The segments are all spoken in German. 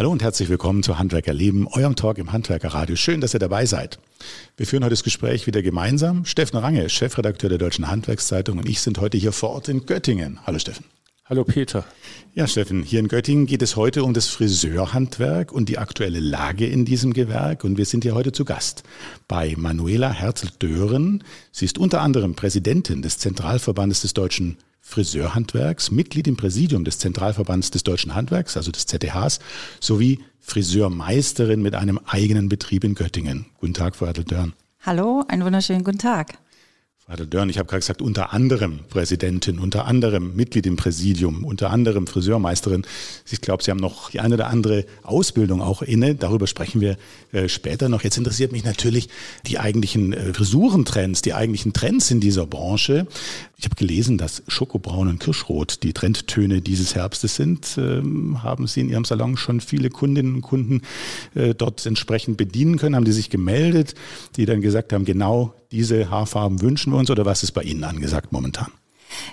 Hallo und herzlich willkommen zu Handwerkerleben, eurem Talk im Handwerkerradio. Schön, dass ihr dabei seid. Wir führen heute das Gespräch wieder gemeinsam. Steffen Range, Chefredakteur der Deutschen Handwerkszeitung und ich sind heute hier vor Ort in Göttingen. Hallo Steffen. Hallo Peter. Ja, Steffen, hier in Göttingen geht es heute um das Friseurhandwerk und die aktuelle Lage in diesem Gewerk. Und wir sind hier heute zu Gast bei Manuela Herzl-Dören. Sie ist unter anderem Präsidentin des Zentralverbandes des deutschen Friseurhandwerks, Mitglied im Präsidium des Zentralverbands des deutschen Handwerks, also des ZDHs, sowie Friseurmeisterin mit einem eigenen Betrieb in Göttingen. Guten Tag, Frau Herzl-Dören. Hallo, einen wunderschönen guten Tag. Frau Dörn, ich habe gerade gesagt, unter anderem Präsidentin, unter anderem Mitglied im Präsidium, unter anderem Friseurmeisterin. Ich glaube, Sie haben noch die eine oder andere Ausbildung auch inne. Darüber sprechen wir äh, später noch. Jetzt interessiert mich natürlich die eigentlichen äh, Frisurentrends, die eigentlichen Trends in dieser Branche. Ich habe gelesen, dass Schokobraun und Kirschrot die Trendtöne dieses Herbstes sind. Ähm, haben Sie in Ihrem Salon schon viele Kundinnen und Kunden äh, dort entsprechend bedienen können? Haben die sich gemeldet, die dann gesagt haben, genau diese Haarfarben wünschen wir uns oder was ist bei Ihnen angesagt momentan?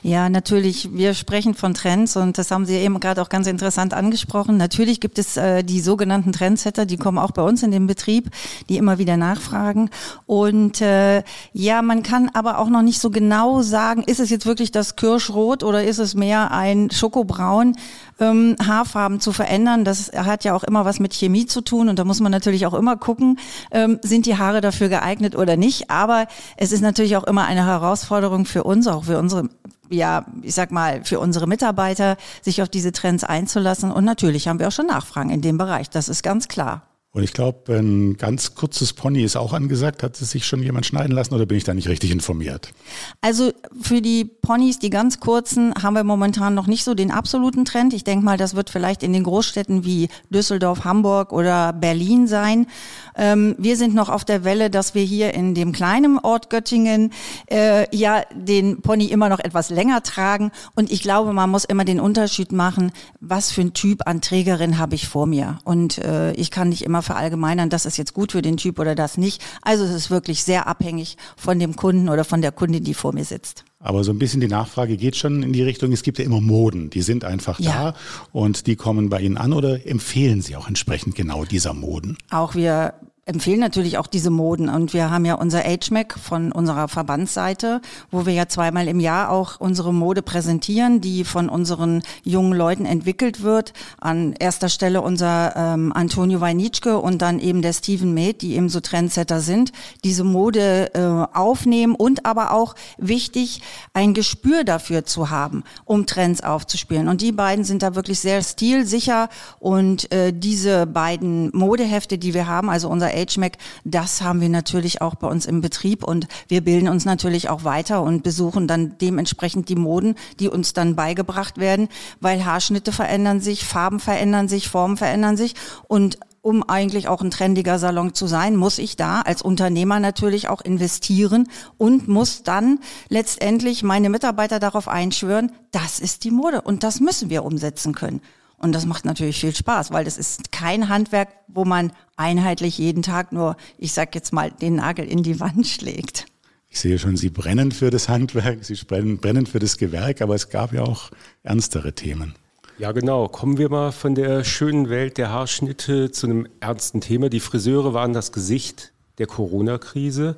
Ja, natürlich. Wir sprechen von Trends und das haben Sie eben gerade auch ganz interessant angesprochen. Natürlich gibt es äh, die sogenannten Trendsetter, die kommen auch bei uns in den Betrieb, die immer wieder nachfragen. Und äh, ja, man kann aber auch noch nicht so genau sagen, ist es jetzt wirklich das Kirschrot oder ist es mehr ein Schokobraun? ähm, Haarfarben zu verändern. Das hat ja auch immer was mit Chemie zu tun und da muss man natürlich auch immer gucken, ähm, sind die Haare dafür geeignet oder nicht. Aber es ist natürlich auch immer eine Herausforderung für uns, auch für unsere ja, ich sag mal, für unsere Mitarbeiter, sich auf diese Trends einzulassen. Und natürlich haben wir auch schon Nachfragen in dem Bereich. Das ist ganz klar. Und ich glaube, ein ganz kurzes Pony ist auch angesagt. Hat sich schon jemand schneiden lassen oder bin ich da nicht richtig informiert? Also für die Ponys, die ganz kurzen, haben wir momentan noch nicht so den absoluten Trend. Ich denke mal, das wird vielleicht in den Großstädten wie Düsseldorf, Hamburg oder Berlin sein. Ähm, wir sind noch auf der Welle, dass wir hier in dem kleinen Ort Göttingen äh, ja den Pony immer noch etwas länger tragen. Und ich glaube, man muss immer den Unterschied machen, was für ein Typ an Trägerin habe ich vor mir. Und äh, ich kann nicht immer verallgemeinern, das ist jetzt gut für den Typ oder das nicht. Also es ist wirklich sehr abhängig von dem Kunden oder von der Kundin, die vor mir sitzt. Aber so ein bisschen die Nachfrage geht schon in die Richtung, es gibt ja immer Moden, die sind einfach ja. da und die kommen bei Ihnen an oder empfehlen Sie auch entsprechend genau dieser Moden? Auch wir empfehlen natürlich auch diese Moden. Und wir haben ja unser HMAC von unserer Verbandsseite, wo wir ja zweimal im Jahr auch unsere Mode präsentieren, die von unseren jungen Leuten entwickelt wird. An erster Stelle unser ähm, Antonio Weinitschke und dann eben der Steven Maid, die eben so Trendsetter sind, diese Mode äh, aufnehmen und aber auch wichtig, ein Gespür dafür zu haben, um Trends aufzuspielen. Und die beiden sind da wirklich sehr stilsicher und äh, diese beiden Modehefte, die wir haben, also unser HMAC, das haben wir natürlich auch bei uns im Betrieb und wir bilden uns natürlich auch weiter und besuchen dann dementsprechend die Moden, die uns dann beigebracht werden, weil Haarschnitte verändern sich, Farben verändern sich, Formen verändern sich und um eigentlich auch ein trendiger Salon zu sein, muss ich da als Unternehmer natürlich auch investieren und muss dann letztendlich meine Mitarbeiter darauf einschwören, das ist die Mode und das müssen wir umsetzen können. Und das macht natürlich viel Spaß, weil das ist kein Handwerk, wo man einheitlich jeden Tag nur, ich sag jetzt mal, den Nagel in die Wand schlägt. Ich sehe schon, Sie brennen für das Handwerk, Sie brennen für das Gewerk, aber es gab ja auch ernstere Themen. Ja, genau. Kommen wir mal von der schönen Welt der Haarschnitte zu einem ernsten Thema. Die Friseure waren das Gesicht der Corona-Krise.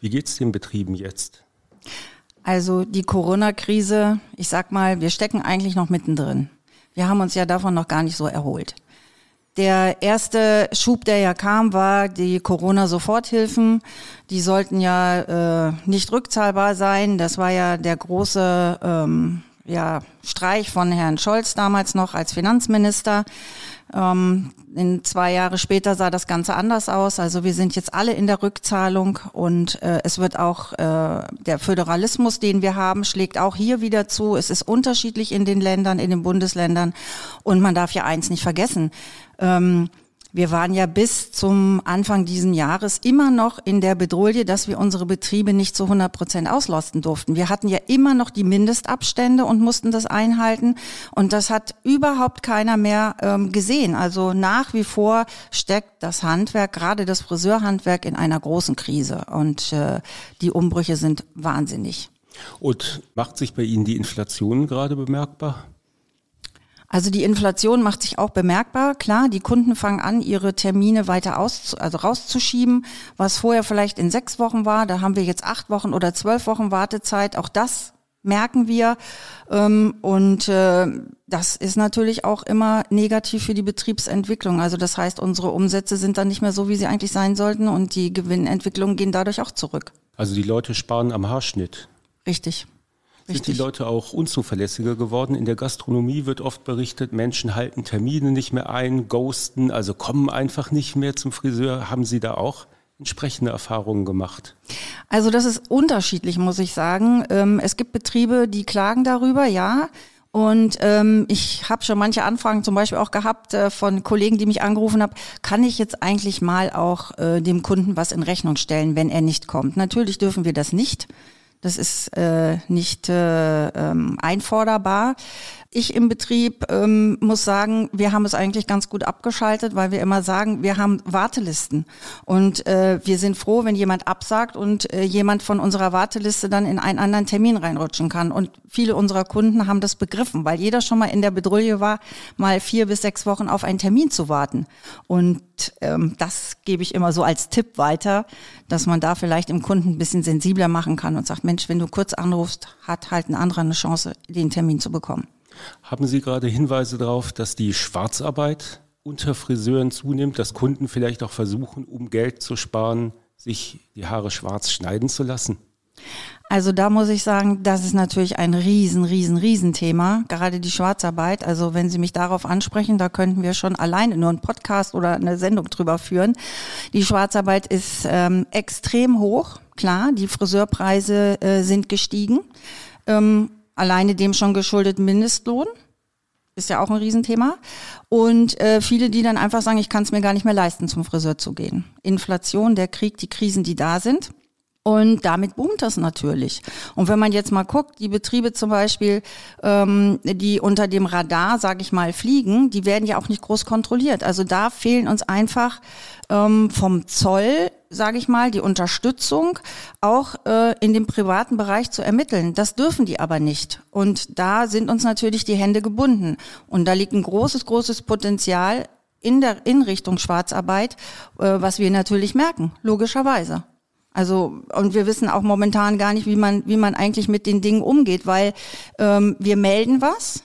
Wie geht es den Betrieben jetzt? Also die Corona-Krise, ich sag mal, wir stecken eigentlich noch mittendrin. Wir haben uns ja davon noch gar nicht so erholt. Der erste Schub, der ja kam, war die Corona-Soforthilfen. Die sollten ja äh, nicht rückzahlbar sein. Das war ja der große ähm, ja, Streich von Herrn Scholz damals noch als Finanzminister. Ähm, in zwei Jahre später sah das Ganze anders aus. Also wir sind jetzt alle in der Rückzahlung und äh, es wird auch äh, der Föderalismus, den wir haben, schlägt auch hier wieder zu. Es ist unterschiedlich in den Ländern, in den Bundesländern und man darf ja eins nicht vergessen. Ähm, wir waren ja bis zum Anfang diesen Jahres immer noch in der Bedrohung, dass wir unsere Betriebe nicht zu 100 Prozent auslasten durften. Wir hatten ja immer noch die Mindestabstände und mussten das einhalten. Und das hat überhaupt keiner mehr ähm, gesehen. Also nach wie vor steckt das Handwerk, gerade das Friseurhandwerk, in einer großen Krise. Und äh, die Umbrüche sind wahnsinnig. Und macht sich bei Ihnen die Inflation gerade bemerkbar? Also die Inflation macht sich auch bemerkbar. Klar, die Kunden fangen an, ihre Termine weiter aus, also rauszuschieben. Was vorher vielleicht in sechs Wochen war, da haben wir jetzt acht Wochen oder zwölf Wochen Wartezeit. Auch das merken wir. Ähm, und äh, das ist natürlich auch immer negativ für die Betriebsentwicklung. Also das heißt, unsere Umsätze sind dann nicht mehr so, wie sie eigentlich sein sollten und die Gewinnentwicklungen gehen dadurch auch zurück. Also die Leute sparen am Haarschnitt. Richtig. Richtig. Sind die Leute auch unzuverlässiger geworden? In der Gastronomie wird oft berichtet, Menschen halten Termine nicht mehr ein, ghosten, also kommen einfach nicht mehr zum Friseur. Haben Sie da auch entsprechende Erfahrungen gemacht? Also das ist unterschiedlich, muss ich sagen. Ähm, es gibt Betriebe, die klagen darüber, ja. Und ähm, ich habe schon manche Anfragen zum Beispiel auch gehabt äh, von Kollegen, die mich angerufen haben, kann ich jetzt eigentlich mal auch äh, dem Kunden was in Rechnung stellen, wenn er nicht kommt? Natürlich dürfen wir das nicht. Das ist äh, nicht äh, ähm, einforderbar. Ich im Betrieb ähm, muss sagen, wir haben es eigentlich ganz gut abgeschaltet, weil wir immer sagen, wir haben Wartelisten. Und äh, wir sind froh, wenn jemand absagt und äh, jemand von unserer Warteliste dann in einen anderen Termin reinrutschen kann. Und viele unserer Kunden haben das begriffen, weil jeder schon mal in der Bedrulle war, mal vier bis sechs Wochen auf einen Termin zu warten. Und ähm, das gebe ich immer so als Tipp weiter, dass man da vielleicht im Kunden ein bisschen sensibler machen kann und sagt, Mensch, wenn du kurz anrufst, hat halt ein anderer eine Chance, den Termin zu bekommen. Haben Sie gerade Hinweise darauf, dass die Schwarzarbeit unter Friseuren zunimmt, dass Kunden vielleicht auch versuchen, um Geld zu sparen, sich die Haare schwarz schneiden zu lassen? Also da muss ich sagen, das ist natürlich ein riesen, riesen, riesen Thema, gerade die Schwarzarbeit. Also wenn Sie mich darauf ansprechen, da könnten wir schon alleine nur einen Podcast oder eine Sendung drüber führen. Die Schwarzarbeit ist ähm, extrem hoch, klar, die Friseurpreise äh, sind gestiegen. Ähm, alleine dem schon geschuldet Mindestlohn. Ist ja auch ein Riesenthema. Und äh, viele, die dann einfach sagen, ich kann es mir gar nicht mehr leisten, zum Friseur zu gehen. Inflation, der Krieg, die Krisen, die da sind. Und damit boomt das natürlich. Und wenn man jetzt mal guckt, die Betriebe zum Beispiel, ähm, die unter dem Radar, sage ich mal, fliegen, die werden ja auch nicht groß kontrolliert. Also da fehlen uns einfach ähm, vom Zoll, sage ich mal, die Unterstützung auch äh, in dem privaten Bereich zu ermitteln. Das dürfen die aber nicht. Und da sind uns natürlich die Hände gebunden. Und da liegt ein großes, großes Potenzial in der in Richtung Schwarzarbeit, äh, was wir natürlich merken, logischerweise. Also und wir wissen auch momentan gar nicht, wie man wie man eigentlich mit den Dingen umgeht, weil ähm, wir melden was,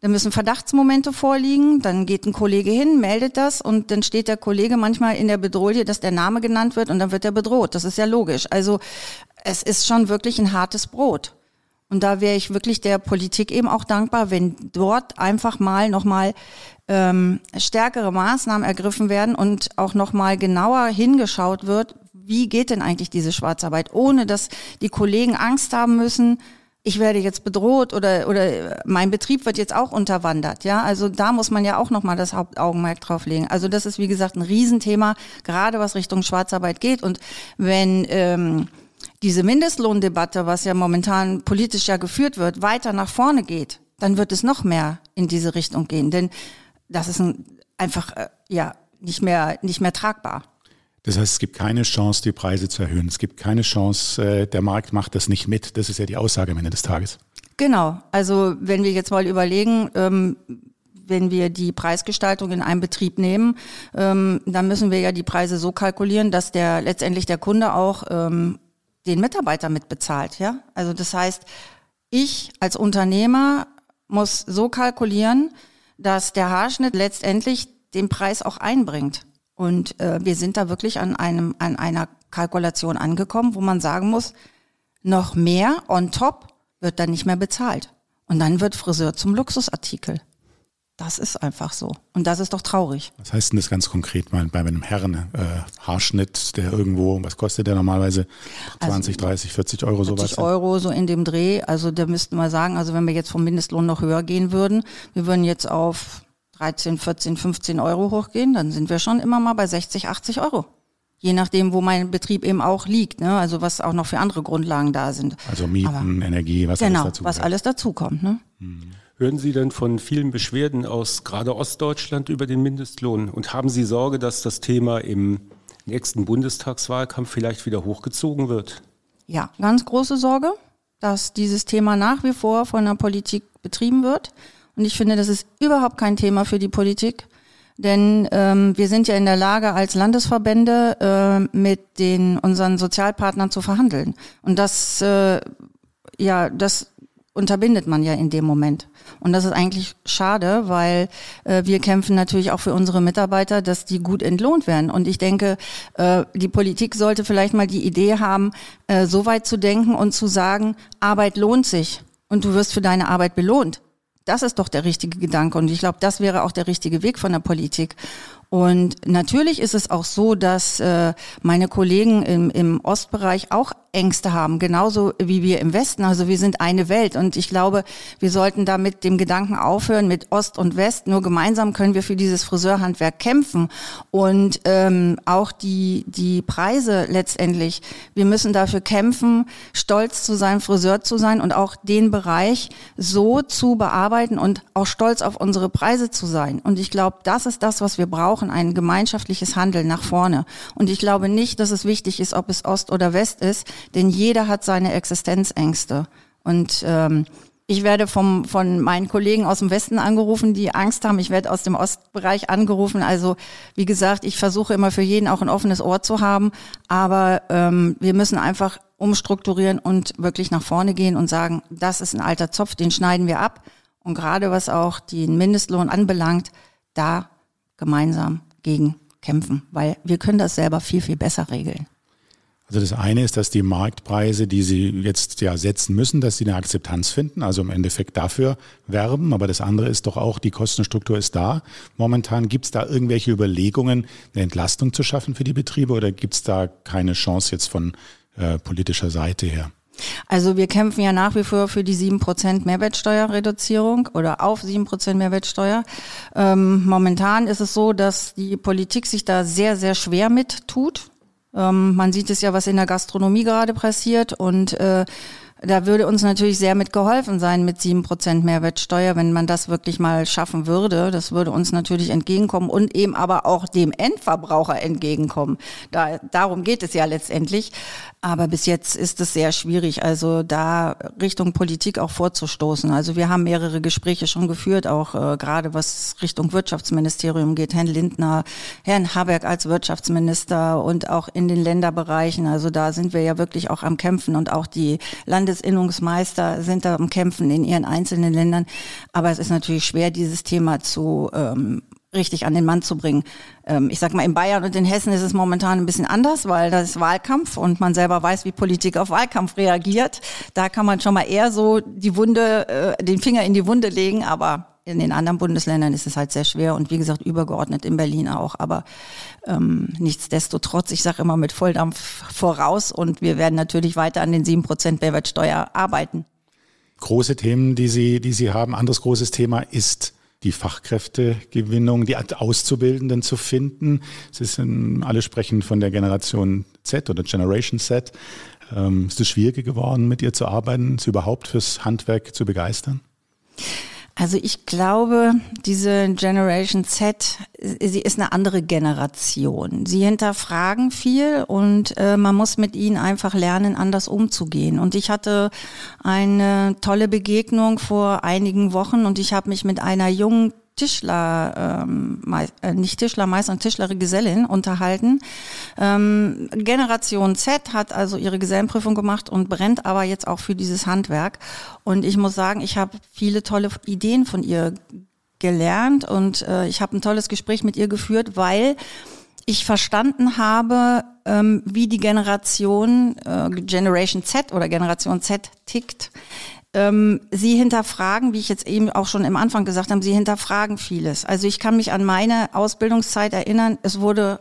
dann müssen Verdachtsmomente vorliegen, dann geht ein Kollege hin, meldet das und dann steht der Kollege manchmal in der Bedrohung, dass der Name genannt wird und dann wird er bedroht. Das ist ja logisch. Also es ist schon wirklich ein hartes Brot. Und da wäre ich wirklich der Politik eben auch dankbar, wenn dort einfach mal nochmal ähm, stärkere Maßnahmen ergriffen werden und auch nochmal genauer hingeschaut wird, wie geht denn eigentlich diese Schwarzarbeit, ohne dass die Kollegen Angst haben müssen, ich werde jetzt bedroht oder oder mein Betrieb wird jetzt auch unterwandert, ja? Also da muss man ja auch noch mal das Hauptaugenmerk drauf legen. Also das ist wie gesagt ein Riesenthema, gerade was Richtung Schwarzarbeit geht und wenn ähm, diese Mindestlohndebatte, was ja momentan politisch ja geführt wird, weiter nach vorne geht, dann wird es noch mehr in diese Richtung gehen, denn das ist ein, einfach äh, ja nicht mehr nicht mehr tragbar. Das heißt, es gibt keine Chance, die Preise zu erhöhen. Es gibt keine Chance, äh, der Markt macht das nicht mit. Das ist ja die Aussage am Ende des Tages. Genau. Also wenn wir jetzt mal überlegen, ähm, wenn wir die Preisgestaltung in einem Betrieb nehmen, ähm, dann müssen wir ja die Preise so kalkulieren, dass der letztendlich der Kunde auch ähm, den Mitarbeiter mitbezahlt. Ja, also das heißt, ich als Unternehmer muss so kalkulieren, dass der Haarschnitt letztendlich den Preis auch einbringt. Und äh, wir sind da wirklich an einem an einer Kalkulation angekommen, wo man sagen muss, noch mehr on top wird dann nicht mehr bezahlt. Und dann wird Friseur zum Luxusartikel. Das ist einfach so. Und das ist doch traurig. Was heißt denn das ganz konkret mal bei einem Herren äh, Haarschnitt, der irgendwo, was kostet der normalerweise? 20, also, 30, 40 Euro 40 sowas? Euro so in dem Dreh. Also da müssten wir sagen, also wenn wir jetzt vom Mindestlohn noch höher gehen würden, wir würden jetzt auf 13, 14, 15 Euro hochgehen, dann sind wir schon immer mal bei 60, 80 Euro. Je nachdem, wo mein Betrieb eben auch liegt, ne? also was auch noch für andere Grundlagen da sind. Also Mieten, Aber, Energie, was genau, alles dazu was alles dazukommt. Ne? Mhm. Hören Sie denn von vielen Beschwerden aus gerade Ostdeutschland über den Mindestlohn? Und haben Sie Sorge, dass das Thema im nächsten Bundestagswahlkampf vielleicht wieder hochgezogen wird? Ja, ganz große Sorge, dass dieses Thema nach wie vor von der Politik betrieben wird Und ich finde, das ist überhaupt kein Thema für die Politik. Denn ähm, wir sind ja in der Lage, als Landesverbände äh, mit den unseren Sozialpartnern zu verhandeln. Und das, äh, ja, das unterbindet man ja in dem Moment. Und das ist eigentlich schade, weil äh, wir kämpfen natürlich auch für unsere Mitarbeiter, dass die gut entlohnt werden. Und ich denke, äh, die Politik sollte vielleicht mal die Idee haben, äh, so weit zu denken und zu sagen, Arbeit lohnt sich und du wirst für deine Arbeit belohnt. Das ist doch der richtige Gedanke. Und ich glaube, das wäre auch der richtige Weg von der Politik. Und natürlich ist es auch so, dass äh, meine Kollegen im, im Ostbereich auch Ängste haben, genauso wie wir im Westen. Also wir sind eine Welt und ich glaube, wir sollten da mit dem Gedanken aufhören, mit Ost und West. Nur gemeinsam können wir für dieses Friseurhandwerk kämpfen und ähm, auch die, die Preise letztendlich. Wir müssen dafür kämpfen, stolz zu sein, Friseur zu sein und auch den Bereich so zu bearbeiten und auch stolz auf unsere Preise zu sein. Und ich glaube, das ist das, was wir brauchen, ein gemeinschaftliches Handeln nach vorne. Und ich glaube nicht, dass es wichtig ist, ob es Ost oder West ist denn jeder hat seine Existenzängste. Und ähm, ich werde vom, von meinen Kollegen aus dem Westen angerufen, die Angst haben. Ich werde aus dem Ostbereich angerufen. Also wie gesagt, ich versuche immer für jeden auch ein offenes Ohr zu haben. Aber ähm, wir müssen einfach umstrukturieren und wirklich nach vorne gehen und sagen, das ist ein alter Zopf, den schneiden wir ab. Und gerade was auch den Mindestlohn anbelangt, da gemeinsam gegen kämpfen, weil wir können das selber viel, viel besser regeln. Also das eine ist, dass die Marktpreise, die sie jetzt ja setzen müssen, dass sie eine Akzeptanz finden, also im Endeffekt dafür werben. Aber das andere ist doch auch, die Kostenstruktur ist da. Momentan gibt es da irgendwelche Überlegungen, eine Entlastung zu schaffen für die Betriebe oder gibt es da keine Chance jetzt von äh, politischer Seite her? Also wir kämpfen ja nach wie vor für die 7% Mehrwertsteuerreduzierung oder auf 7% Mehrwertsteuer. Ähm, momentan ist es so, dass die Politik sich da sehr, sehr schwer mit tut. Ähm, man sieht es ja, was in der Gastronomie gerade passiert und äh, da würde uns natürlich sehr mit geholfen sein mit sieben Prozent Mehrwertsteuer, wenn man das wirklich mal schaffen würde. Das würde uns natürlich entgegenkommen und eben aber auch dem Endverbraucher entgegenkommen. Da, darum geht es ja letztendlich. Aber bis jetzt ist es sehr schwierig, also da Richtung Politik auch vorzustoßen. Also wir haben mehrere Gespräche schon geführt, auch äh, gerade was Richtung Wirtschaftsministerium geht. Herrn Lindner, Herrn Habeck als Wirtschaftsminister und auch in den Länderbereichen. Also da sind wir ja wirklich auch am Kämpfen und auch die Landesinnungsmeister sind da am Kämpfen in ihren einzelnen Ländern. Aber es ist natürlich schwer, dieses Thema zu ähm, richtig an den Mann zu bringen. Ähm, ich sag mal, in Bayern und in Hessen ist es momentan ein bisschen anders, weil das ist Wahlkampf und man selber weiß, wie Politik auf Wahlkampf reagiert. Da kann man schon mal eher so die Wunde, äh, den Finger in die Wunde legen, aber in den anderen Bundesländern ist es halt sehr schwer und wie gesagt übergeordnet in Berlin auch. Aber ähm, nichtsdestotrotz, ich sage immer mit Volldampf voraus und wir werden natürlich weiter an den 7% Mehrwertsteuer arbeiten. Große Themen, die Sie, die Sie haben. Anderes großes Thema ist die Fachkräftegewinnung, die Auszubildenden zu finden. Ist ein, alle sprechen von der Generation Z oder Generation Z. Ähm, ist es schwieriger geworden, mit ihr zu arbeiten, sie überhaupt fürs Handwerk zu begeistern? Also ich glaube, diese Generation Z, sie ist eine andere Generation. Sie hinterfragen viel und äh, man muss mit ihnen einfach lernen, anders umzugehen. Und ich hatte eine tolle Begegnung vor einigen Wochen und ich habe mich mit einer jungen Tischler, ähm, äh, nicht Tischlermeister, sondern Tischlergesellin unterhalten. Ähm, Generation Z hat also ihre Gesellenprüfung gemacht und brennt aber jetzt auch für dieses Handwerk. Und ich muss sagen, ich habe viele tolle Ideen von ihr gelernt und äh, ich habe ein tolles Gespräch mit ihr geführt, weil ich verstanden habe, ähm, wie die Generation äh, Generation Z oder Generation Z tickt ähm, sie hinterfragen, wie ich jetzt eben auch schon im Anfang gesagt habe, sie hinterfragen vieles. Also ich kann mich an meine Ausbildungszeit erinnern, es wurde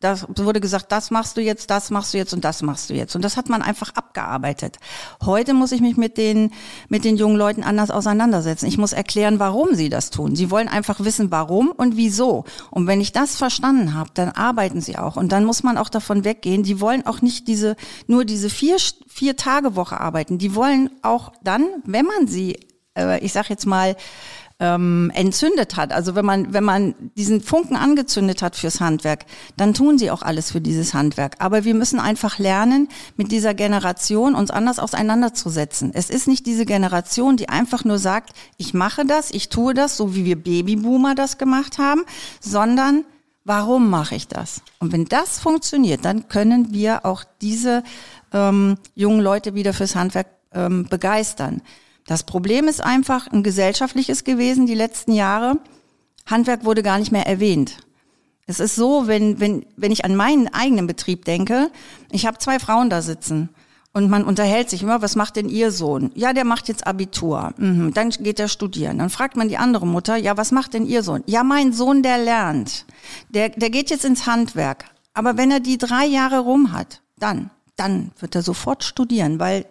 das wurde gesagt, das machst du jetzt, das machst du jetzt und das machst du jetzt. Und das hat man einfach abgearbeitet. Heute muss ich mich mit den, mit den jungen Leuten anders auseinandersetzen. Ich muss erklären, warum sie das tun. Sie wollen einfach wissen, warum und wieso. Und wenn ich das verstanden habe, dann arbeiten sie auch. Und dann muss man auch davon weggehen. Die wollen auch nicht diese, nur diese vier, vier Tage Woche arbeiten. Die wollen auch dann, wenn man sie, äh, ich sag jetzt mal, ähm, entzündet hat, also wenn man, wenn man diesen Funken angezündet hat fürs Handwerk, dann tun sie auch alles für dieses Handwerk. Aber wir müssen einfach lernen, mit dieser Generation uns anders auseinanderzusetzen. Es ist nicht diese Generation, die einfach nur sagt, ich mache das, ich tue das, so wie wir Babyboomer das gemacht haben, sondern warum mache ich das? Und wenn das funktioniert, dann können wir auch diese ähm, jungen Leute wieder fürs Handwerk ähm, begeistern. Das Problem ist einfach ein gesellschaftliches gewesen die letzten Jahre. Handwerk wurde gar nicht mehr erwähnt. Es ist so, wenn, wenn, wenn ich an meinen eigenen Betrieb denke, ich habe zwei Frauen da sitzen und man unterhält sich immer, was macht denn Ihr Sohn? Ja, der macht jetzt Abitur. Mhm, dann geht er studieren. Dann fragt man die andere Mutter, ja, was macht denn Ihr Sohn? Ja, mein Sohn, der lernt. Der, der geht jetzt ins Handwerk. Aber wenn er die drei Jahre rum hat, dann, dann wird er sofort studieren, weil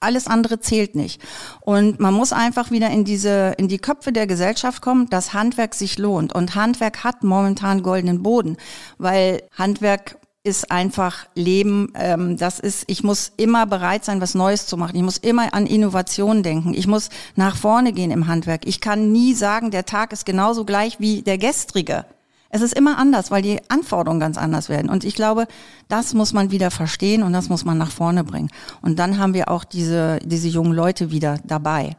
alles andere zählt nicht. Und man muss einfach wieder in diese, in die Köpfe der Gesellschaft kommen, dass Handwerk sich lohnt. Und Handwerk hat momentan goldenen Boden, weil Handwerk ist einfach Leben. Ähm, das ist, ich muss immer bereit sein, was Neues zu machen. Ich muss immer an Innovation denken. Ich muss nach vorne gehen im Handwerk. Ich kann nie sagen, der Tag ist genauso gleich wie der gestrige. Es ist immer anders, weil die Anforderungen ganz anders werden. Und ich glaube, das muss man wieder verstehen und das muss man nach vorne bringen. Und dann haben wir auch diese, diese jungen Leute wieder dabei.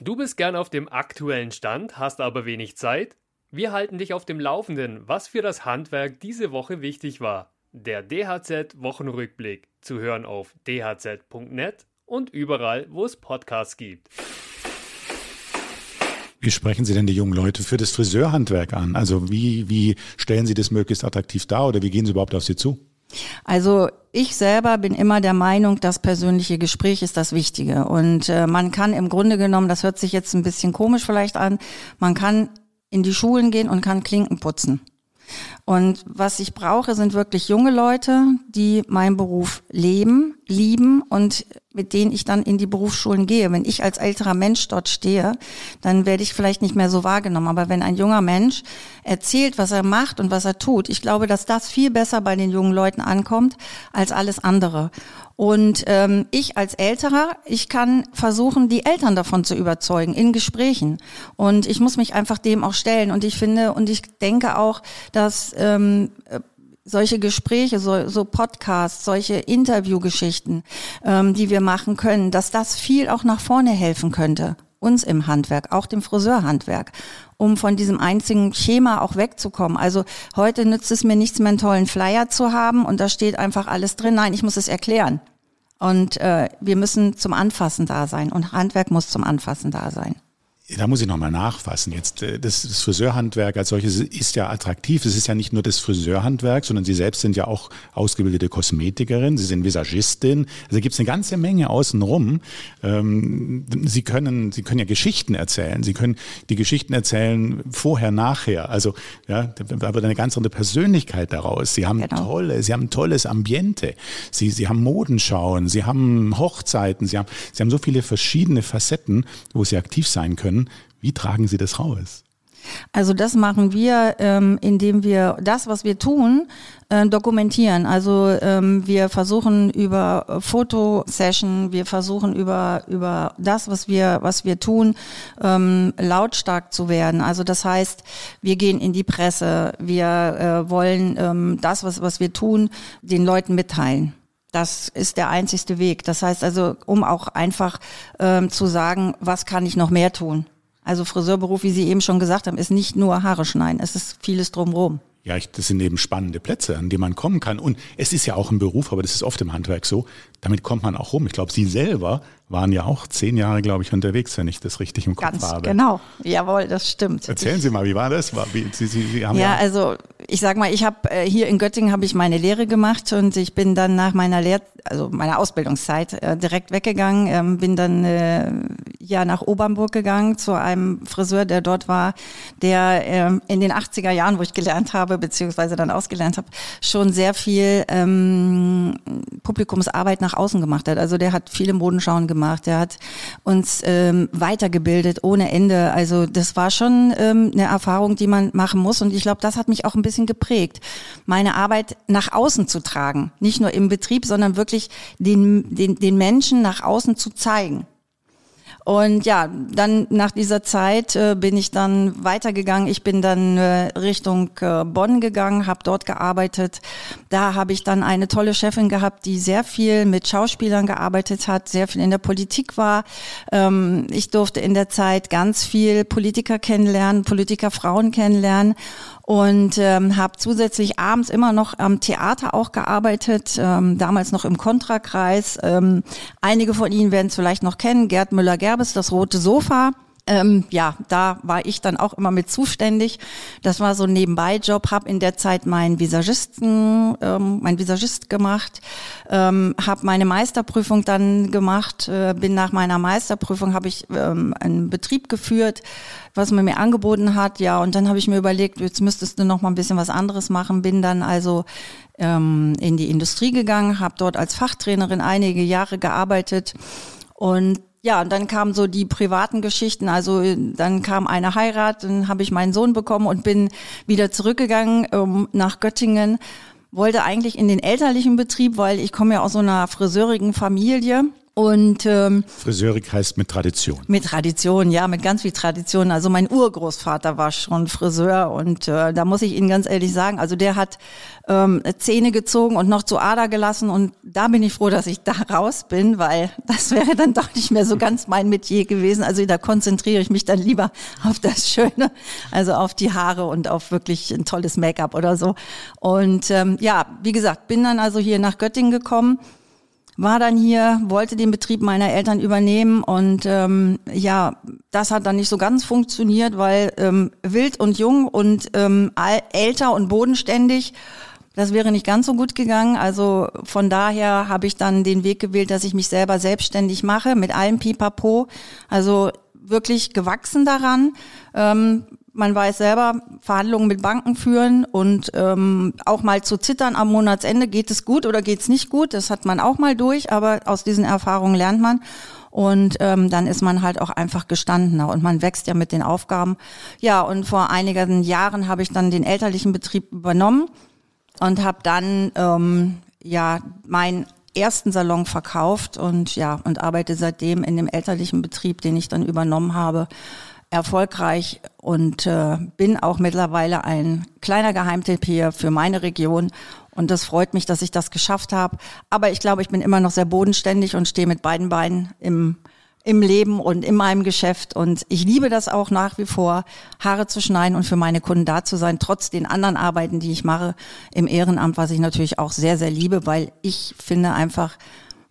Du bist gern auf dem aktuellen Stand, hast aber wenig Zeit. Wir halten dich auf dem Laufenden, was für das Handwerk diese Woche wichtig war. Der DHZ Wochenrückblick zu hören auf dhz.net und überall, wo es Podcasts gibt. Wie sprechen Sie denn die jungen Leute für das Friseurhandwerk an? Also wie, wie stellen Sie das möglichst attraktiv dar oder wie gehen Sie überhaupt auf Sie zu? Also ich selber bin immer der Meinung, das persönliche Gespräch ist das Wichtige. Und äh, man kann im Grunde genommen, das hört sich jetzt ein bisschen komisch vielleicht an, man kann in die Schulen gehen und kann Klinken putzen. Und was ich brauche, sind wirklich junge Leute, die meinen Beruf leben, lieben und mit denen ich dann in die Berufsschulen gehe. Wenn ich als älterer Mensch dort stehe, dann werde ich vielleicht nicht mehr so wahrgenommen. Aber wenn ein junger Mensch erzählt, was er macht und was er tut, ich glaube, dass das viel besser bei den jungen Leuten ankommt als alles andere. Und ähm, ich als Älterer, ich kann versuchen, die Eltern davon zu überzeugen in Gesprächen. Und ich muss mich einfach dem auch stellen. Und ich finde und ich denke auch, dass ähm, solche Gespräche, so, so Podcasts, solche Interviewgeschichten, ähm, die wir machen können, dass das viel auch nach vorne helfen könnte uns im Handwerk, auch dem Friseurhandwerk, um von diesem einzigen Schema auch wegzukommen. Also heute nützt es mir nichts mehr, einen tollen Flyer zu haben und da steht einfach alles drin. Nein, ich muss es erklären. Und äh, wir müssen zum Anfassen da sein und Handwerk muss zum Anfassen da sein. Da muss ich nochmal nachfassen. Jetzt, äh, das, das Friseurhandwerk als solches ist ja attraktiv. Es ist ja nicht nur das Friseurhandwerk, sondern Sie selbst sind ja auch ausgebildete Kosmetikerin, Sie sind Visagistin. Also gibt es eine ganze Menge außenrum. Ähm, Sie können, Sie können ja Geschichten erzählen. Sie können die Geschichten erzählen vorher, nachher. Also, ja, da wird eine ganz andere Persönlichkeit daraus. Sie haben genau. tolle, Sie haben tolles Ambiente. Sie, Sie haben Modenschauen, Sie haben Hochzeiten, Sie haben, Sie haben so viele verschiedene Facetten, wo Sie aktiv sein können können. Wie tragen Sie das raus? Also das machen wir, ähm, indem wir das, was wir tun, äh, dokumentieren. Also ähm, wir versuchen über Fotosession, wir versuchen über über das, was wir was wir tun, ähm, lautstark zu werden. Also das heißt, wir gehen in die Presse, wir äh, wollen ähm, das, was was wir tun, den Leuten mitteilen. Das ist der einzigste Weg. Das heißt also, um auch einfach ähm, zu sagen, was kann ich noch mehr tun? Also Friseurberuf, wie Sie eben schon gesagt haben, ist nicht nur Haare schneiden, es ist vieles drumherum. Ja, ich, das sind eben spannende Plätze, an die man kommen kann. Und es ist ja auch ein Beruf, aber das ist oft im Handwerk so. Damit kommt man auch rum. Ich glaube, Sie selber waren ja auch zehn Jahre, glaube ich, unterwegs, wenn ich das richtig im Kopf Ganz habe. Genau, jawohl, das stimmt. Erzählen Sie mal, wie war das? Wie, Sie, Sie, Sie haben ja, ja, also ich sag mal, ich habe äh, hier in Göttingen habe ich meine Lehre gemacht und ich bin dann nach meiner Lehr also meiner Ausbildungszeit äh, direkt weggegangen, ähm, bin dann äh, ja nach Obernburg gegangen zu einem Friseur, der dort war, der ähm, in den 80er Jahren, wo ich gelernt habe, beziehungsweise dann ausgelernt habe, schon sehr viel ähm, Publikumsarbeit nach außen gemacht hat. Also der hat viele Modenschauen gemacht, der hat uns ähm, weitergebildet ohne Ende. Also das war schon ähm, eine Erfahrung, die man machen muss und ich glaube, das hat mich auch ein bisschen geprägt, meine Arbeit nach außen zu tragen, nicht nur im Betrieb, sondern wirklich den, den, den Menschen nach außen zu zeigen. Und ja, dann nach dieser Zeit äh, bin ich dann weitergegangen. Ich bin dann äh, Richtung äh, Bonn gegangen, habe dort gearbeitet. Da habe ich dann eine tolle Chefin gehabt, die sehr viel mit Schauspielern gearbeitet hat, sehr viel in der Politik war. Ähm, ich durfte in der Zeit ganz viel Politiker kennenlernen, Politikerfrauen kennenlernen und ähm, habe zusätzlich abends immer noch am Theater auch gearbeitet, ähm, damals noch im Kontrakreis. Ähm, einige von Ihnen werden es vielleicht noch kennen, Gerd Müller-Gerbes, das Rote Sofa. Ähm, ja, da war ich dann auch immer mit zuständig. Das war so ein Nebenbei-Job. Habe in der Zeit meinen Visagisten, ähm, mein Visagist gemacht, ähm, habe meine Meisterprüfung dann gemacht. Äh, bin nach meiner Meisterprüfung habe ich ähm, einen Betrieb geführt, was man mir angeboten hat. Ja, und dann habe ich mir überlegt, jetzt müsstest du noch mal ein bisschen was anderes machen. Bin dann also ähm, in die Industrie gegangen, habe dort als Fachtrainerin einige Jahre gearbeitet und ja, und dann kamen so die privaten Geschichten. Also dann kam eine Heirat, dann habe ich meinen Sohn bekommen und bin wieder zurückgegangen um, nach Göttingen. Wollte eigentlich in den elterlichen Betrieb, weil ich komme ja aus so einer friseurigen Familie. Und ähm, Friseurik heißt mit Tradition. Mit Tradition, ja, mit ganz viel Tradition. Also mein Urgroßvater war schon Friseur und äh, da muss ich Ihnen ganz ehrlich sagen, also der hat ähm, Zähne gezogen und noch zu Ader gelassen und da bin ich froh, dass ich da raus bin, weil das wäre dann doch nicht mehr so ganz mein Metier gewesen. Also da konzentriere ich mich dann lieber auf das Schöne, also auf die Haare und auf wirklich ein tolles Make-up oder so. Und ähm, ja, wie gesagt, bin dann also hier nach Göttingen gekommen war dann hier, wollte den Betrieb meiner Eltern übernehmen und ähm, ja, das hat dann nicht so ganz funktioniert, weil ähm, wild und jung und ähm, älter und bodenständig, das wäre nicht ganz so gut gegangen. Also von daher habe ich dann den Weg gewählt, dass ich mich selber selbstständig mache mit allem Pipapo. Also wirklich gewachsen daran. Ähm, man weiß selber, Verhandlungen mit Banken führen und ähm, auch mal zu zittern am Monatsende, geht es gut oder geht es nicht gut, das hat man auch mal durch, aber aus diesen Erfahrungen lernt man. Und ähm, dann ist man halt auch einfach gestandener und man wächst ja mit den Aufgaben. Ja, und vor einigen Jahren habe ich dann den elterlichen Betrieb übernommen und habe dann ähm, ja meinen ersten Salon verkauft und ja und arbeite seitdem in dem elterlichen Betrieb, den ich dann übernommen habe erfolgreich und äh, bin auch mittlerweile ein kleiner Geheimtipp hier für meine Region. Und das freut mich, dass ich das geschafft habe. Aber ich glaube, ich bin immer noch sehr bodenständig und stehe mit beiden Beinen im, im Leben und in meinem Geschäft. Und ich liebe das auch nach wie vor, Haare zu schneiden und für meine Kunden da zu sein, trotz den anderen Arbeiten, die ich mache im Ehrenamt, was ich natürlich auch sehr, sehr liebe, weil ich finde einfach,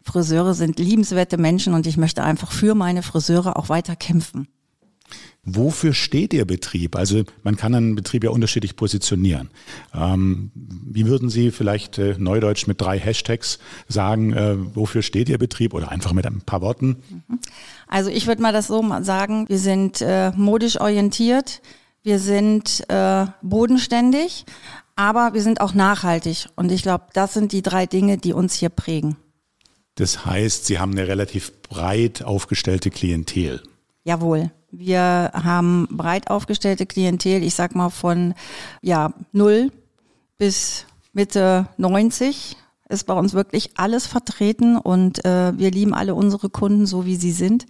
Friseure sind liebenswerte Menschen und ich möchte einfach für meine Friseure auch weiter kämpfen. Wofür steht Ihr Betrieb? Also man kann einen Betrieb ja unterschiedlich positionieren. Ähm, wie würden Sie vielleicht äh, neudeutsch mit drei Hashtags sagen, äh, wofür steht Ihr Betrieb oder einfach mit ein paar Worten? Mhm. Also ich würde mal das so sagen, wir sind äh, modisch orientiert, wir sind äh, bodenständig, aber wir sind auch nachhaltig. Und ich glaube, das sind die drei Dinge, die uns hier prägen. Das heißt, Sie haben eine relativ breit aufgestellte Klientel. Jawohl. Wir haben breit aufgestellte Klientel, ich sag mal von ja, null bis Mitte 90 ist bei uns wirklich alles vertreten und äh, wir lieben alle unsere Kunden so, wie sie sind.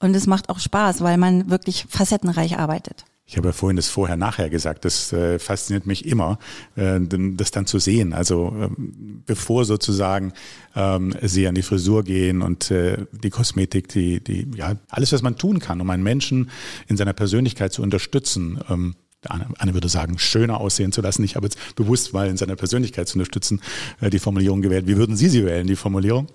Und es macht auch Spaß, weil man wirklich facettenreich arbeitet. Ich habe ja vorhin das Vorher-Nachher gesagt. Das äh, fasziniert mich immer, äh, das dann zu sehen. Also ähm, bevor sozusagen ähm, Sie an die Frisur gehen und äh, die Kosmetik, die, die, ja, alles, was man tun kann, um einen Menschen in seiner Persönlichkeit zu unterstützen. Ähm, Anne würde sagen, schöner aussehen zu lassen. Ich habe jetzt bewusst mal in seiner Persönlichkeit zu unterstützen äh, die Formulierung gewählt. Wie würden Sie sie wählen, die Formulierung?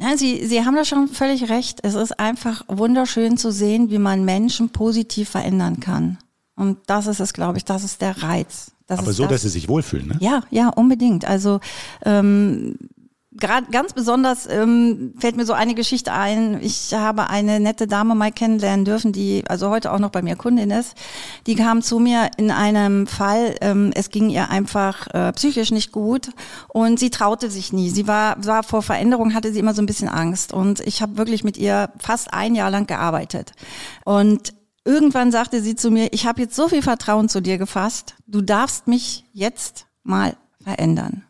Ja, Sie, Sie haben da schon völlig recht. Es ist einfach wunderschön zu sehen, wie man Menschen positiv verändern kann. Und das ist es, glaube ich, das ist der Reiz. Das Aber so, das. dass sie sich wohlfühlen, ne? Ja, ja, unbedingt. Also ähm, gerade ganz besonders ähm, fällt mir so eine Geschichte ein. Ich habe eine nette Dame mal kennenlernen dürfen, die also heute auch noch bei mir Kundin ist. Die kam zu mir in einem Fall, ähm, es ging ihr einfach äh, psychisch nicht gut und sie traute sich nie. Sie war, war vor Veränderung, hatte sie immer so ein bisschen Angst und ich habe wirklich mit ihr fast ein Jahr lang gearbeitet. Und irgendwann sagte sie zu mir, ich habe jetzt so viel Vertrauen zu dir gefasst, du darfst mich jetzt mal verändern.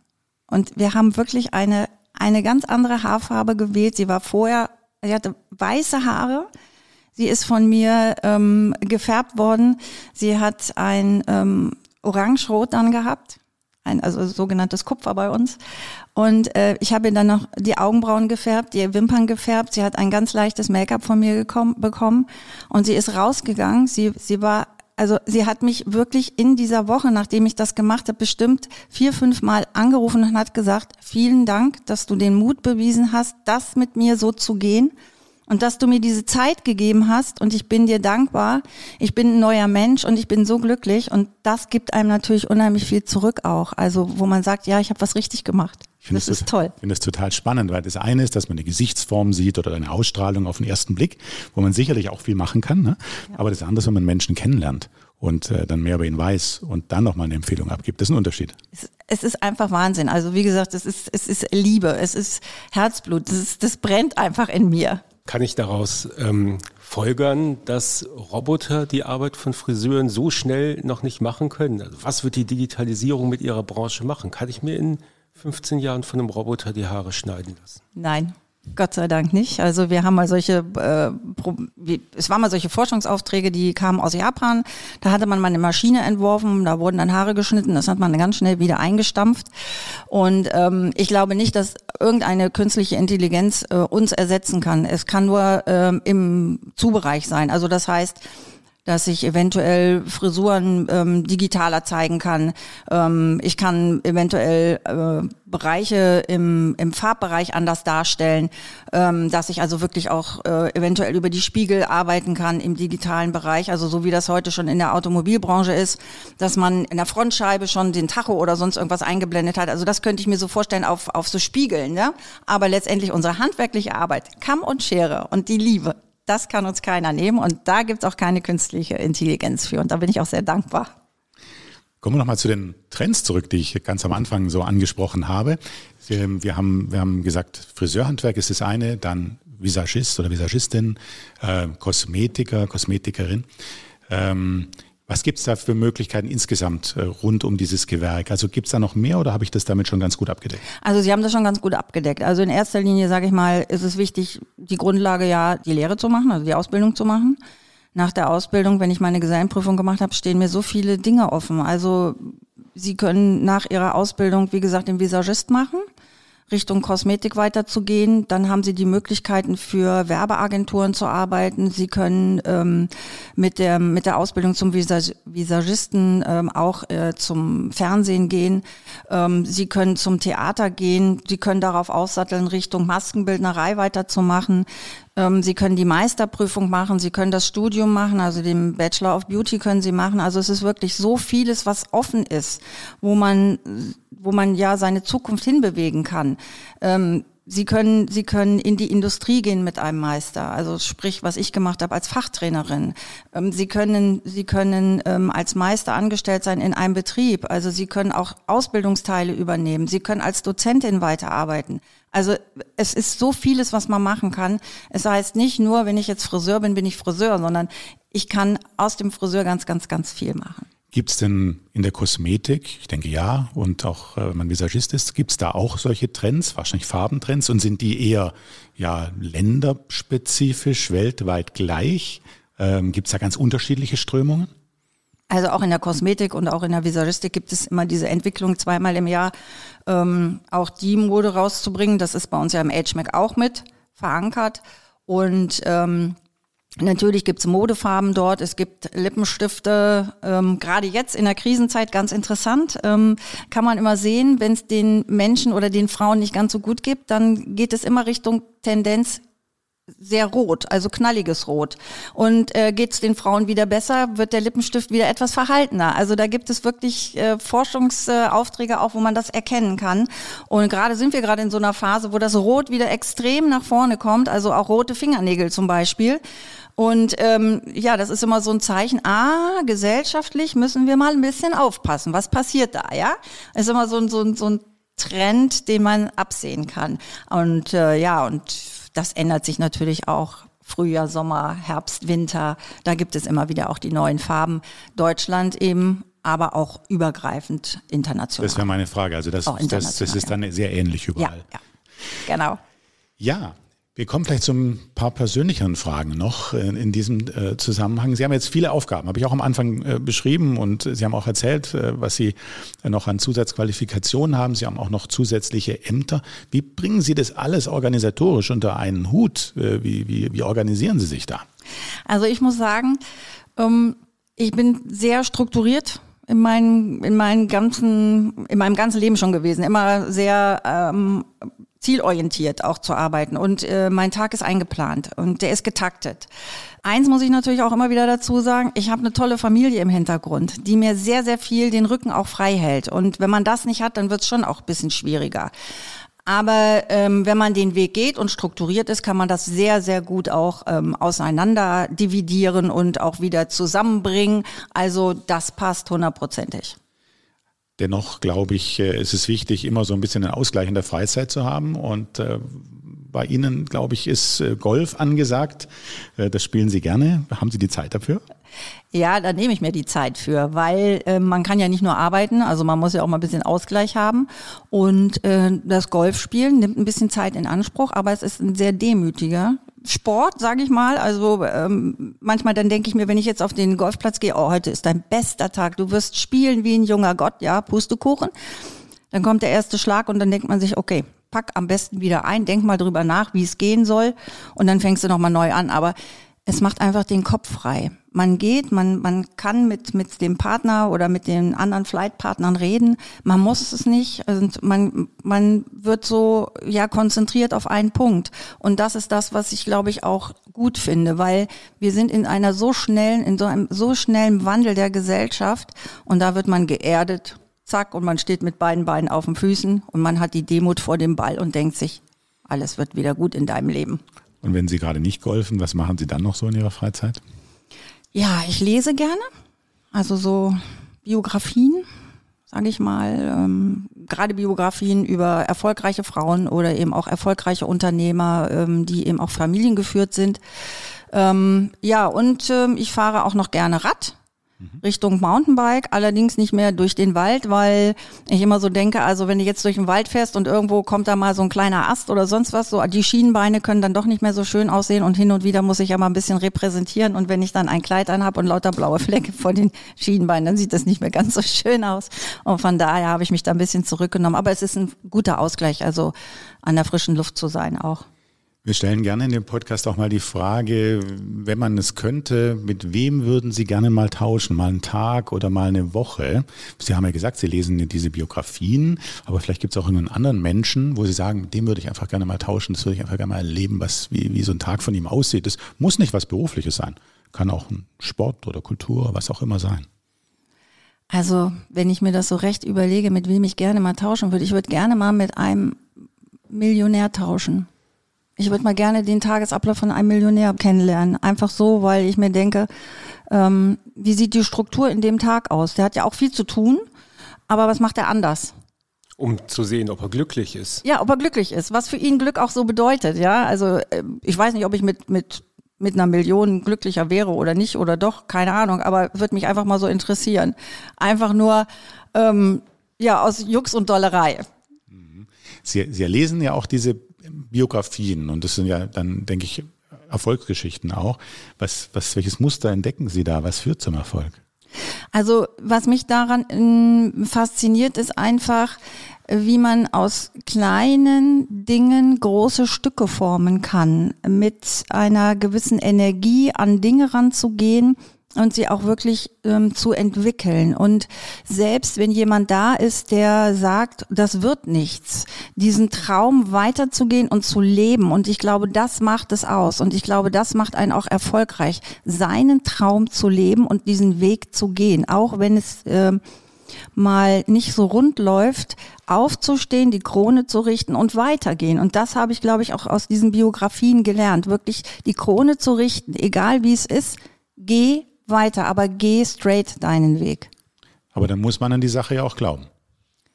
Und wir haben wirklich eine eine ganz andere Haarfarbe gewählt. Sie war vorher sie hatte weiße Haare. Sie ist von mir ähm, gefärbt worden. Sie hat ein ähm, Orange-Rot dann gehabt, ein also sogenanntes Kupfer bei uns. Und äh, ich habe ihr dann noch die Augenbrauen gefärbt, die Wimpern gefärbt. Sie hat ein ganz leichtes Make-up von mir gekommen, bekommen und sie ist rausgegangen. Sie, sie war also sie hat mich wirklich in dieser Woche, nachdem ich das gemacht habe, bestimmt vier, fünf Mal angerufen und hat gesagt, vielen Dank, dass du den Mut bewiesen hast, das mit mir so zu gehen und dass du mir diese Zeit gegeben hast und ich bin dir dankbar. Ich bin ein neuer Mensch und ich bin so glücklich und das gibt einem natürlich unheimlich viel zurück auch. Also wo man sagt, ja, ich habe was richtig gemacht. das, das ist toll. Ich finde das total spannend, weil das eine ist, dass man eine Gesichtsform sieht oder eine Ausstrahlung auf den ersten Blick, wo man sicherlich auch viel machen kann. Ne? Ja. Aber das andere ist, wenn man Menschen kennenlernt und äh, dann mehr über ihn weiß und dann nochmal eine Empfehlung abgibt. Das ist ein Unterschied. Es, es, ist einfach Wahnsinn. Also wie gesagt, es ist, es ist Liebe, es ist Herzblut, das, ist, das brennt einfach in mir. Kann ich daraus ähm, folgern, dass Roboter die Arbeit von Friseuren so schnell noch nicht machen können? Also was wird die Digitalisierung mit ihrer Branche machen? Kann ich mir in 15 Jahren von einem Roboter die Haare schneiden lassen? Nein. Gott sei Dank nicht. Also wir haben mal solche, äh, es waren mal solche Forschungsaufträge, die kamen aus Japan. Da hatte man mal eine Maschine entworfen, da wurden dann Haare geschnitten, das hat man ganz schnell wieder eingestampft. Und ähm, ich glaube nicht, dass irgendeine künstliche Intelligenz äh, uns ersetzen kann. Es kann nur ähm, im Zubereich sein. Also das heißt, dass ich eventuell Frisuren ähm, digitaler zeigen kann. Ähm, ich kann eventuell äh, Bereiche im, im Farbbereich anders darstellen, ähm, dass ich also wirklich auch äh, eventuell über die Spiegel arbeiten kann im digitalen Bereich, also so wie das heute schon in der Automobilbranche ist, dass man in der Frontscheibe schon den Tacho oder sonst irgendwas eingeblendet hat. Also das könnte ich mir so vorstellen auf, auf so Spiegeln. Ne? Aber letztendlich unsere handwerkliche Arbeit, Kamm und Schere und die Liebe, das kann uns keiner nehmen und da gibt es auch keine künstliche Intelligenz für und da bin ich auch sehr dankbar. Kommen wir nochmal zu den Trends zurück, die ich ganz am Anfang so angesprochen habe. Wir haben, wir haben gesagt, Friseurhandwerk ist das eine, dann Visagist oder Visagistin, äh, Kosmetiker, Kosmetikerin. Ähm, was gibt es da für Möglichkeiten insgesamt äh, rund um dieses Gewerk? Also gibt es da noch mehr oder habe ich das damit schon ganz gut abgedeckt? Also Sie haben das schon ganz gut abgedeckt. Also in erster Linie, sage ich mal, ist es wichtig, die Grundlage ja, die Lehre zu machen, also die Ausbildung zu machen. Nach der Ausbildung, wenn ich meine Gesellenprüfung gemacht habe, stehen mir so viele Dinge offen. Also Sie können nach Ihrer Ausbildung, wie gesagt, den Visagist machen. Richtung Kosmetik weiterzugehen. Dann haben Sie die Möglichkeiten für Werbeagenturen zu arbeiten. Sie können ähm, mit, der, mit der Ausbildung zum Visag Visagisten ähm, auch äh, zum Fernsehen gehen. Ähm, Sie können zum Theater gehen. Sie können darauf aussatteln, Richtung Maskenbildnerei weiterzumachen. Ähm, Sie können die Meisterprüfung machen, Sie können das Studium machen, also den Bachelor of Beauty können Sie machen. Also es ist wirklich so vieles, was offen ist, wo man, wo man ja seine Zukunft hinbewegen kann. Sie können, Sie können in die Industrie gehen mit einem Meister, also sprich, was ich gemacht habe als Fachtrainerin. Ähm, Sie können, Sie können ähm, als Meister angestellt sein in einem Betrieb. Also Sie können auch Ausbildungsteile übernehmen. Sie können als Dozentin weiterarbeiten. Also es ist so vieles, was man machen kann. Es heißt nicht nur, wenn ich jetzt Friseur bin, bin ich Friseur, sondern ich kann aus dem Friseur ganz, ganz, ganz viel machen. Gibt es denn in der Kosmetik, ich denke ja, und auch äh, wenn man Visagist ist, gibt es da auch solche Trends, wahrscheinlich Farbentrends und sind die eher ja länderspezifisch, weltweit gleich? Ähm, gibt es da ganz unterschiedliche Strömungen? Also auch in der Kosmetik und auch in der Visagistik gibt es immer diese Entwicklung zweimal im Jahr, ähm, auch die Mode rauszubringen. Das ist bei uns ja im HMAC auch mit verankert. Und ähm, Natürlich gibt's Modefarben dort, es gibt Lippenstifte. Ähm, Gerade jetzt in der Krisenzeit ganz interessant, ähm, kann man immer sehen, wenn es den Menschen oder den Frauen nicht ganz so gut gibt, dann geht es immer Richtung Tendenz sehr rot, also knalliges Rot. Und äh, geht es den Frauen wieder besser, wird der Lippenstift wieder etwas verhaltener. Also da gibt es wirklich äh, Forschungsaufträge auch, wo man das erkennen kann. Und gerade sind wir gerade in so einer Phase, wo das Rot wieder extrem nach vorne kommt, also auch rote Fingernägel zum Beispiel. Und ähm, ja, das ist immer so ein Zeichen, ah, gesellschaftlich müssen wir mal ein bisschen aufpassen. Was passiert da, ja? Das ist immer so ein, so ein, so ein Trend, den man absehen kann. Und äh, ja, und das ändert sich natürlich auch. Frühjahr, Sommer, Herbst, Winter, da gibt es immer wieder auch die neuen Farben. Deutschland eben, aber auch übergreifend international. Das wäre meine Frage. Also das, das, das ist dann sehr ähnlich überall. Ja, ja. genau. Ja, Wir kommen vielleicht zu ein paar persönlicheren Fragen noch äh, in diesem äh, Zusammenhang. Sie haben jetzt viele Aufgaben, habe ich auch am Anfang äh, beschrieben und Sie haben auch erzählt, was Sie noch an Zusatzqualifikationen haben. Sie haben auch noch zusätzliche Ämter. Wie bringen Sie das alles organisatorisch unter einen Hut? Wie, wie, wie organisieren Sie sich da? Also ich muss sagen, ähm, ich bin sehr strukturiert in meinem, in meinem ganzen, in meinem ganzen Leben schon gewesen. Immer sehr ähm, zielorientiert auch zu arbeiten und äh, mein Tag ist eingeplant und der ist getaktet. Eins muss ich natürlich auch immer wieder dazu sagen, ich habe eine tolle Familie im Hintergrund, die mir sehr, sehr viel den Rücken auch frei hält. Und wenn man das nicht hat, dann wird es schon auch ein bisschen schwieriger. Aber ähm, wenn man den Weg geht und strukturiert ist, kann man das sehr, sehr gut auch ähm, auseinander dividieren und auch wieder zusammenbringen. Also das passt hundertprozentig. Dennoch glaube ich, äh, es ist wichtig, immer so ein bisschen einen Ausgleich in der Freizeit zu haben. Und äh, bei Ihnen, glaube ich, ist äh, Golf angesagt. Das spielen Sie gerne. Haben Sie die Zeit dafür? Ja, da nehme ich mir die Zeit für, weil man kann ja nicht nur arbeiten, also man muss ja auch mal ein bisschen Ausgleich haben. Und das Golfspielen nimmt ein bisschen Zeit in Anspruch, aber es ist ein sehr demütiger Sport, sage ich mal. Also ähm, manchmal dann denke ich mir, wenn ich jetzt auf den Golfplatz gehe, oh, heute ist dein bester Tag, du wirst spielen wie ein junger Gott, ja, Pustekuchen. Dann kommt der erste Schlag und dann denkt man sich, okay, pack am besten wieder ein, denk mal drüber nach, wie es gehen soll und dann fängst du nochmal neu an. Aber es macht einfach den Kopf frei. Man geht, man, man kann mit, mit dem Partner oder mit den anderen Flightpartnern reden. Und muss es nicht. Und man, man wird so, ja, konzentriert auf einen Punkt. Und das ist das, was ich, glaube ich, auch gut finde, weil wir sind in einer so schnellen, in so einem so schnellen Wandel der Gesellschaft. Und da wird man geerdet. Zack. Und man steht mit beiden Beinen auf den Füßen und man hat die Demut vor dem Ball und denkt sich, alles wird wieder gut in deinem Leben. Und wenn Sie gerade nicht golfen, was machen Sie dann noch so in Ihrer Freizeit? Ja, ich lese gerne. Also so Biografien, sage ich mal. Ähm, gerade Biografien über erfolgreiche Frauen oder eben auch erfolgreiche Unternehmer, ähm, die eben auch familiengeführt sind. Ähm, ja, und ähm, ich fahre auch noch gerne Rad. Mhm. Richtung Mountainbike, allerdings nicht mehr durch den Wald, weil ich immer so denke, also wenn du jetzt durch den Wald fährst und irgendwo kommt da mal so ein kleiner Ast oder sonst was, so die Schienenbeine können dann doch nicht mehr so schön aussehen und hin und wieder muss ich ja mal ein bisschen repräsentieren und wenn ich dann ein Kleid anhab und lauter blaue Flecke vor den Schienenbeinen, dann sieht das nicht mehr ganz so schön aus und von daher habe ich mich da ein bisschen zurückgenommen, aber es ist ein guter Ausgleich, also an der frischen Luft zu sein auch. Wir stellen gerne in dem Podcast auch mal die Frage, wenn man es könnte, mit wem würden Sie gerne mal tauschen? Mal einen Tag oder mal eine Woche? Sie haben ja gesagt, Sie lesen diese Biografien, aber vielleicht gibt es auch einen anderen Menschen, wo Sie sagen, mit dem würde ich einfach gerne mal tauschen, das würde ich einfach gerne mal erleben, was, wie, wie so ein Tag von ihm aussieht. Das muss nicht was Berufliches sein. Kann auch ein Sport oder Kultur, was auch immer sein. Also, wenn ich mir das so recht überlege, mit wem ich gerne mal tauschen würde, ich würde gerne mal mit einem Millionär tauschen. Ich würde mal gerne den Tagesablauf von einem Millionär kennenlernen. Einfach so, weil ich mir denke, ähm, wie sieht die Struktur in dem Tag aus? Der hat ja auch viel zu tun, aber was macht er anders? Um zu sehen, ob er glücklich ist. Ja, ob er glücklich ist. Was für ihn Glück auch so bedeutet, ja. Also äh, ich weiß nicht, ob ich mit, mit, mit einer Million glücklicher wäre oder nicht oder doch, keine Ahnung, aber würde mich einfach mal so interessieren. Einfach nur, ähm, ja, aus Jux und Dollerei. Sie, Sie lesen ja auch diese Biografien und das sind ja dann, denke ich, Erfolgsgeschichten auch. Was, was, welches Muster entdecken Sie da? Was führt zum Erfolg? Also was mich daran ähm, fasziniert, ist einfach, wie man aus kleinen Dingen große Stücke formen kann, mit einer gewissen Energie an Dinge ranzugehen, und sie auch wirklich ähm, zu entwickeln. Und selbst wenn jemand da ist, der sagt, das wird nichts, diesen Traum weiterzugehen und zu leben. Und ich glaube, das macht es aus. Und ich glaube, das macht einen auch erfolgreich, seinen Traum zu leben und diesen Weg zu gehen. Auch wenn es äh, mal nicht so rund läuft, aufzustehen, die Krone zu richten und weitergehen. Und das habe ich, glaube ich, auch aus diesen Biografien gelernt. Wirklich die Krone zu richten, egal wie es ist, geh weiter, aber geh straight deinen Weg. Aber dann muss man an die Sache ja auch glauben.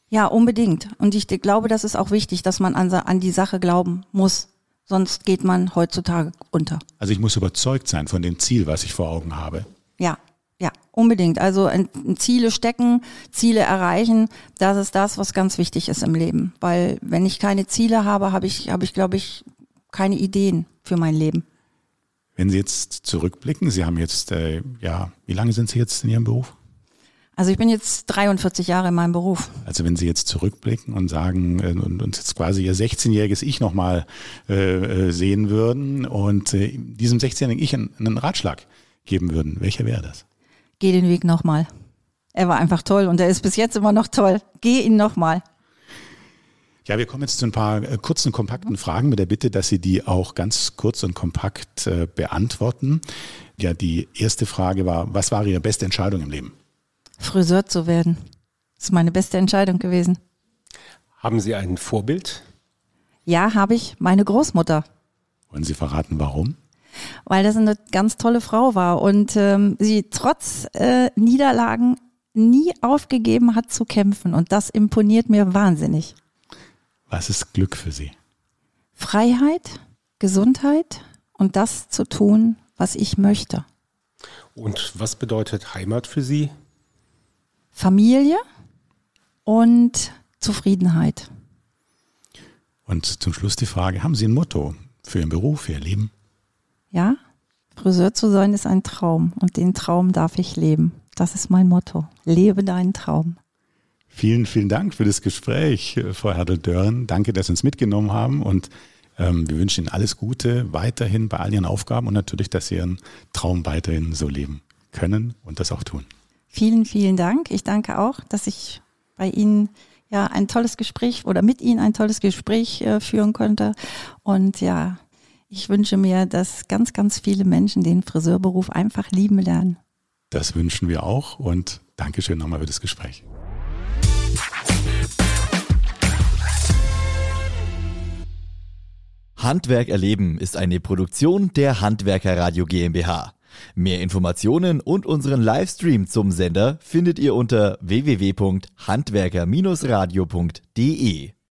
Ja, unbedingt. Und ich glaube, das ist auch wichtig, dass man an, an die Sache glauben muss. Sonst geht man heutzutage unter. Also ich muss überzeugt sein von dem Ziel, was ich vor Augen habe. Ja, ja, unbedingt. Also Ziele stecken, Ziele erreichen, das ist das, was ganz wichtig ist im Leben. Weil wenn ich keine Ziele habe, habe ich, habe ich, glaube ich, keine Ideen für mein Leben. Wenn Sie jetzt zurückblicken, Sie haben jetzt, äh, ja, wie lange sind Sie jetzt in Ihrem Beruf? Also ich bin jetzt 43 Jahre in meinem Beruf. Also wenn Sie jetzt zurückblicken und sagen äh, und, und jetzt quasi Ihr 16-jähriges Ich nochmal äh, äh, sehen würden und äh, diesem 16-jährigen Ich einen, einen Ratschlag geben würden, welcher wäre das? Geh den Weg nochmal. Er war einfach toll und er ist bis jetzt immer noch toll. Geh ihn nochmal. Ja, wir kommen jetzt zu ein paar äh, kurzen, kompakten Fragen mit der Bitte, dass Sie die auch ganz kurz und kompakt äh, beantworten. Ja, die erste Frage war, was war Ihre beste Entscheidung im Leben? Friseur zu werden. Das ist meine beste Entscheidung gewesen. Haben Sie ein Vorbild? Ja, habe ich. Meine Großmutter. Wollen Sie verraten, warum? Weil das eine ganz tolle Frau war und ähm, sie trotz äh, Niederlagen nie aufgegeben hat zu kämpfen. Und das imponiert mir wahnsinnig. Was ist Glück für Sie? Freiheit, Gesundheit und das zu tun, was ich möchte. Und was bedeutet Heimat für Sie? Familie und Zufriedenheit. Und zum Schluss die Frage, haben Sie ein Motto für Ihren Beruf, für Ihr Leben? Ja, Friseur zu sein ist ein Traum und den Traum darf ich leben. Das ist mein Motto. Lebe deinen Traum. Vielen, vielen Dank für das Gespräch, Frau Hertel-Dörren. Danke, dass Sie uns mitgenommen haben und ähm, wir wünschen Ihnen alles Gute weiterhin bei all Ihren Aufgaben und natürlich, dass Sie Ihren Traum weiterhin so leben können und das auch tun. Vielen, vielen Dank. Ich danke auch, dass ich bei Ihnen ja ein tolles Gespräch oder mit Ihnen ein tolles Gespräch äh, führen konnte. Und ja, ich wünsche mir, dass ganz, ganz viele Menschen den Friseurberuf einfach lieben lernen. Das wünschen wir auch und Dankeschön nochmal für das Gespräch. Handwerk erleben ist eine Produktion der Handwerker Radio GmbH. Mehr Informationen und unseren Livestream zum Sender findet ihr unter www.handwerker-radio.de.